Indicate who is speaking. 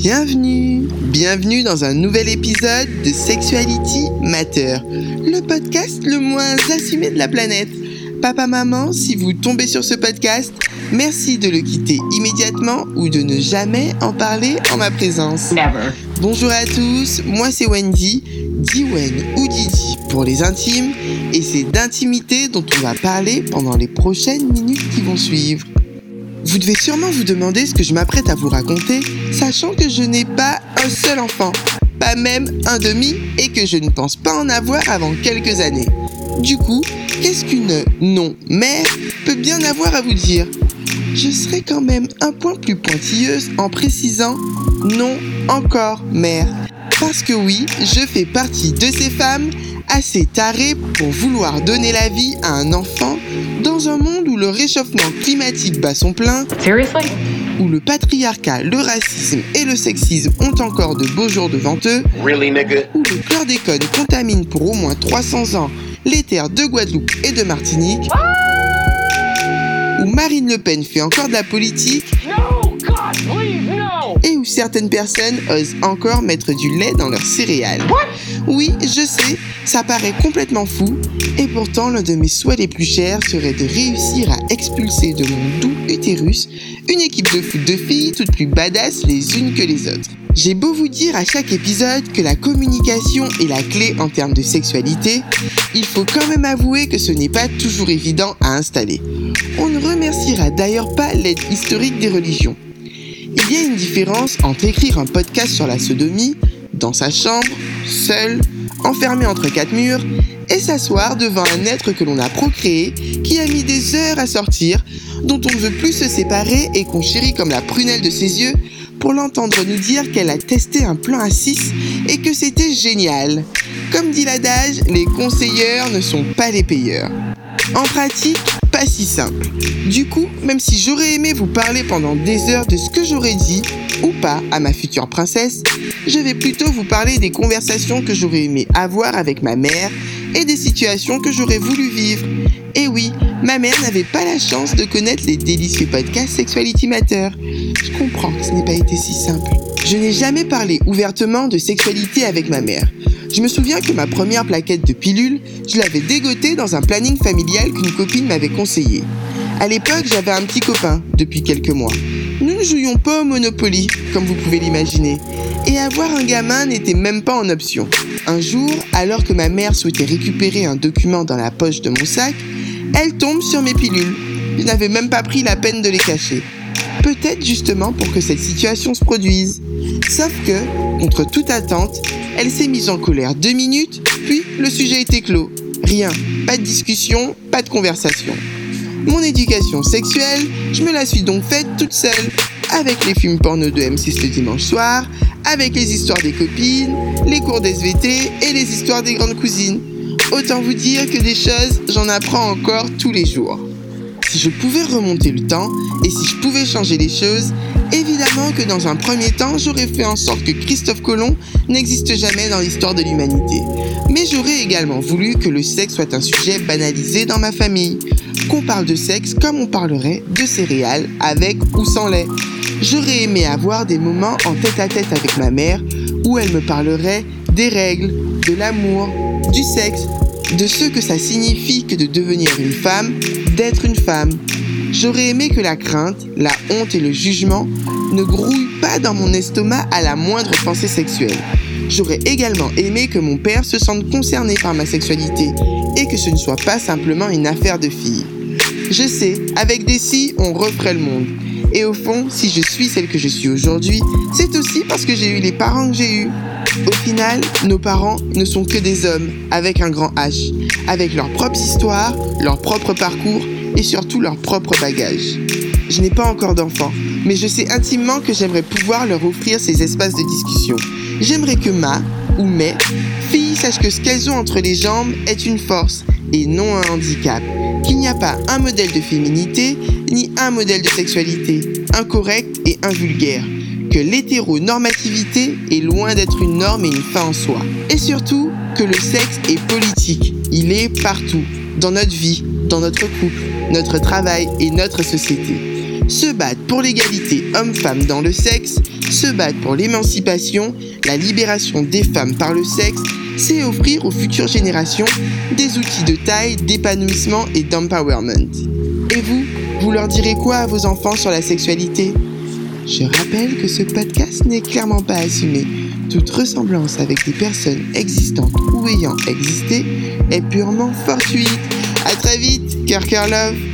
Speaker 1: Bienvenue, bienvenue dans un nouvel épisode de Sexuality Matter, le podcast le moins assumé de la planète. Papa, maman, si vous tombez sur ce podcast, merci de le quitter immédiatement ou de ne jamais en parler en ma présence.
Speaker 2: Never.
Speaker 1: Bonjour à tous, moi c'est Wendy, Diwen ou Didi pour les intimes, et c'est d'intimité dont on va parler pendant les prochaines minutes qui vont suivre. Vous devez sûrement vous demander ce que je m'apprête à vous raconter, sachant que je n'ai pas un seul enfant, pas même un demi, et que je ne pense pas en avoir avant quelques années. Du coup, qu'est-ce qu'une non-mère peut bien avoir à vous dire? Je serai quand même un point plus pointilleuse en précisant non encore mère. Parce que oui, je fais partie de ces femmes assez tarées pour vouloir donner la vie à un enfant dans un monde où le réchauffement climatique bat son plein,
Speaker 2: Seriously?
Speaker 1: où le patriarcat, le racisme et le sexisme ont encore de beaux jours devant eux,
Speaker 3: Really, nigga?
Speaker 1: où le chlordécone contamine pour au moins 300 ans les terres de Guadeloupe et de Martinique, où Marine Le Pen fait encore de la politique
Speaker 2: No!
Speaker 1: Et où certaines personnes osent encore mettre du lait dans leurs céréales. Oui, je sais, ça paraît complètement fou, et pourtant l'un de mes souhaits les plus chers serait de réussir à expulser de mon doux utérus une équipe de foot de filles toutes plus badass les unes que les autres. J'ai beau vous dire à chaque épisode que la communication est la clé en termes de sexualité, il faut quand même avouer que ce n'est pas toujours évident à installer. On ne remerciera d'ailleurs pas l'aide historique des religions. Il y a une différence entre écrire un podcast sur la sodomie, dans sa chambre, seul, enfermé entre quatre murs, et s'asseoir devant un être que l'on a procréé, qui a mis des heures à sortir, dont on ne veut plus se séparer et qu'on chérit comme la prunelle de ses yeux, pour l'entendre nous dire qu'elle a testé un plan à 6 et que c'était génial. Comme dit l'adage, les conseilleurs ne sont pas les payeurs. En pratique, pas si simple. Du coup, même si j'aurais aimé vous parler pendant des heures de ce que j'aurais dit, ou pas, à ma future princesse, je vais plutôt vous parler des conversations que j'aurais aimé avoir avec ma mère et des situations que j'aurais voulu vivre. Et oui, ma mère n'avait pas la chance de connaître les délicieux podcasts Sexuality Matter. Je comprends que ce n'ait pas été si simple. Je n'ai jamais parlé ouvertement de sexualité avec ma mère. Je me souviens que ma première plaquette de pilule, je l'avais dégotée dans un planning familial qu'une copine m'avait conseillé. À l'époque, j'avais un petit copain, depuis quelques mois. Nous ne jouions pas au Monopoly, comme vous pouvez l'imaginer. Et avoir un gamin n'était même pas en option. Un jour, alors que ma mère souhaitait récupérer un document dans la poche de mon sac, elle tombe sur mes pilules. Je n'avais même pas pris la peine de les cacher. Peut-être justement pour que cette situation se produise. Sauf que, contre toute attente, elle s'est mise en colère deux minutes, puis le sujet était clos. Rien, pas de discussion, pas de conversation. Mon éducation sexuelle, je me la suis donc faite toute seule, avec les films porno de M6 le dimanche soir, avec les histoires des copines, les cours d'SVT et les histoires des grandes cousines. Autant vous dire que des choses, j'en apprends encore tous les jours. Si je pouvais remonter le temps et si je pouvais changer les choses, que dans un premier temps, j'aurais fait en sorte que Christophe Colomb n'existe jamais dans l'histoire de l'humanité. Mais j'aurais également voulu que le sexe soit un sujet banalisé dans ma famille, qu'on parle de sexe comme on parlerait de céréales avec ou sans lait. J'aurais aimé avoir des moments en tête à tête avec ma mère où elle me parlerait des règles, de l'amour, du sexe, de ce que ça signifie que de devenir une femme, d'être une femme. J'aurais aimé que la crainte, la honte et le jugement ne grouillent pas dans mon estomac à la moindre pensée sexuelle. J'aurais également aimé que mon père se sente concerné par ma sexualité et que ce ne soit pas simplement une affaire de fille. Je sais, avec des si, on referait le monde. Et au fond, si je suis celle que je suis aujourd'hui, c'est aussi parce que j'ai eu les parents que j'ai eus. Au final, nos parents ne sont que des hommes, avec un grand H, avec leurs propres histoires, leur propre parcours et surtout leurs propres bagages. Je n'ai pas encore d'enfants, mais je sais intimement que j'aimerais pouvoir leur offrir ces espaces de discussion. J'aimerais que ma, ou mes, filles sachent que ce qu'elles ont entre les jambes est une force et non un handicap. Qu'il n'y a pas un modèle de féminité, ni un modèle de sexualité, incorrect et invulgaire que l'hétéronormativité est loin d'être une norme et une fin en soi. Et surtout, que le sexe est politique. Il est partout, dans notre vie, dans notre couple, notre travail et notre société. Se battre pour l'égalité homme-femme dans le sexe, se battre pour l'émancipation, la libération des femmes par le sexe, c'est offrir aux futures générations des outils de taille, d'épanouissement et d'empowerment. Et vous, vous leur direz quoi à vos enfants sur la sexualité? Je rappelle que ce podcast n'est clairement pas assumé. Toute ressemblance avec des personnes existantes ou ayant existé est purement fortuite. À très vite, cœur cœur love